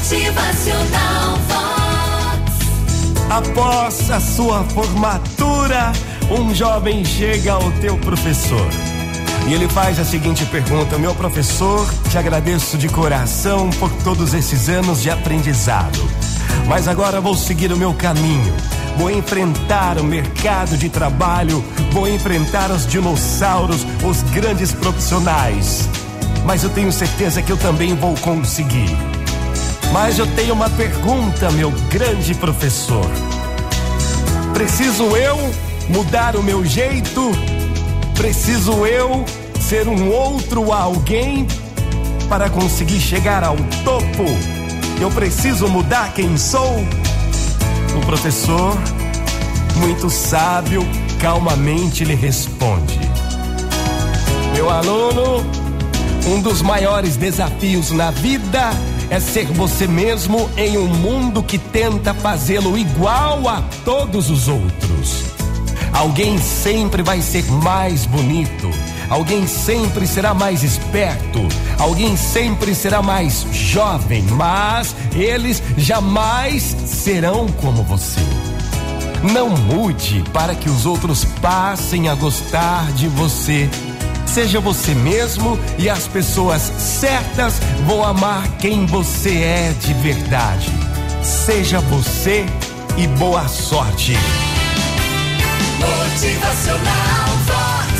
Motivacional Vox. Após a sua formatura, um jovem chega ao teu professor. E ele faz a seguinte pergunta: Meu professor, te agradeço de coração por todos esses anos de aprendizado. Mas agora vou seguir o meu caminho. Vou enfrentar o mercado de trabalho, vou enfrentar os dinossauros, os grandes profissionais. Mas eu tenho certeza que eu também vou conseguir. Mas eu tenho uma pergunta, meu grande professor. Preciso eu mudar o meu jeito? Preciso eu ser um outro alguém para conseguir chegar ao topo? Eu preciso mudar quem sou? O professor, muito sábio, calmamente lhe responde: Meu aluno, um dos maiores desafios na vida é ser você mesmo em um mundo que tenta fazê-lo igual a todos os outros. Alguém sempre vai ser mais bonito, alguém sempre será mais esperto, alguém sempre será mais jovem, mas eles jamais serão como você. Não mude para que os outros passem a gostar de você. Seja você mesmo e as pessoas certas vão amar quem você é de verdade. Seja você e boa sorte. Motivacional Vox.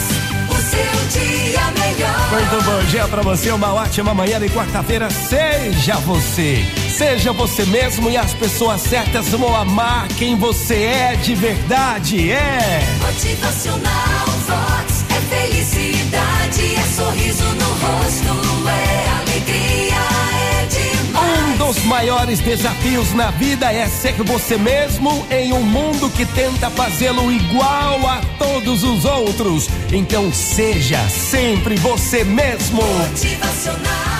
O seu dia melhor. Muito bom dia pra você, uma ótima manhã de quarta-feira. Seja você, seja você mesmo e as pessoas certas vão amar quem você é de verdade. É. Motivacional maiores desafios na vida é ser você mesmo em um mundo que tenta fazê-lo igual a todos os outros. Então seja sempre você mesmo. Motivacional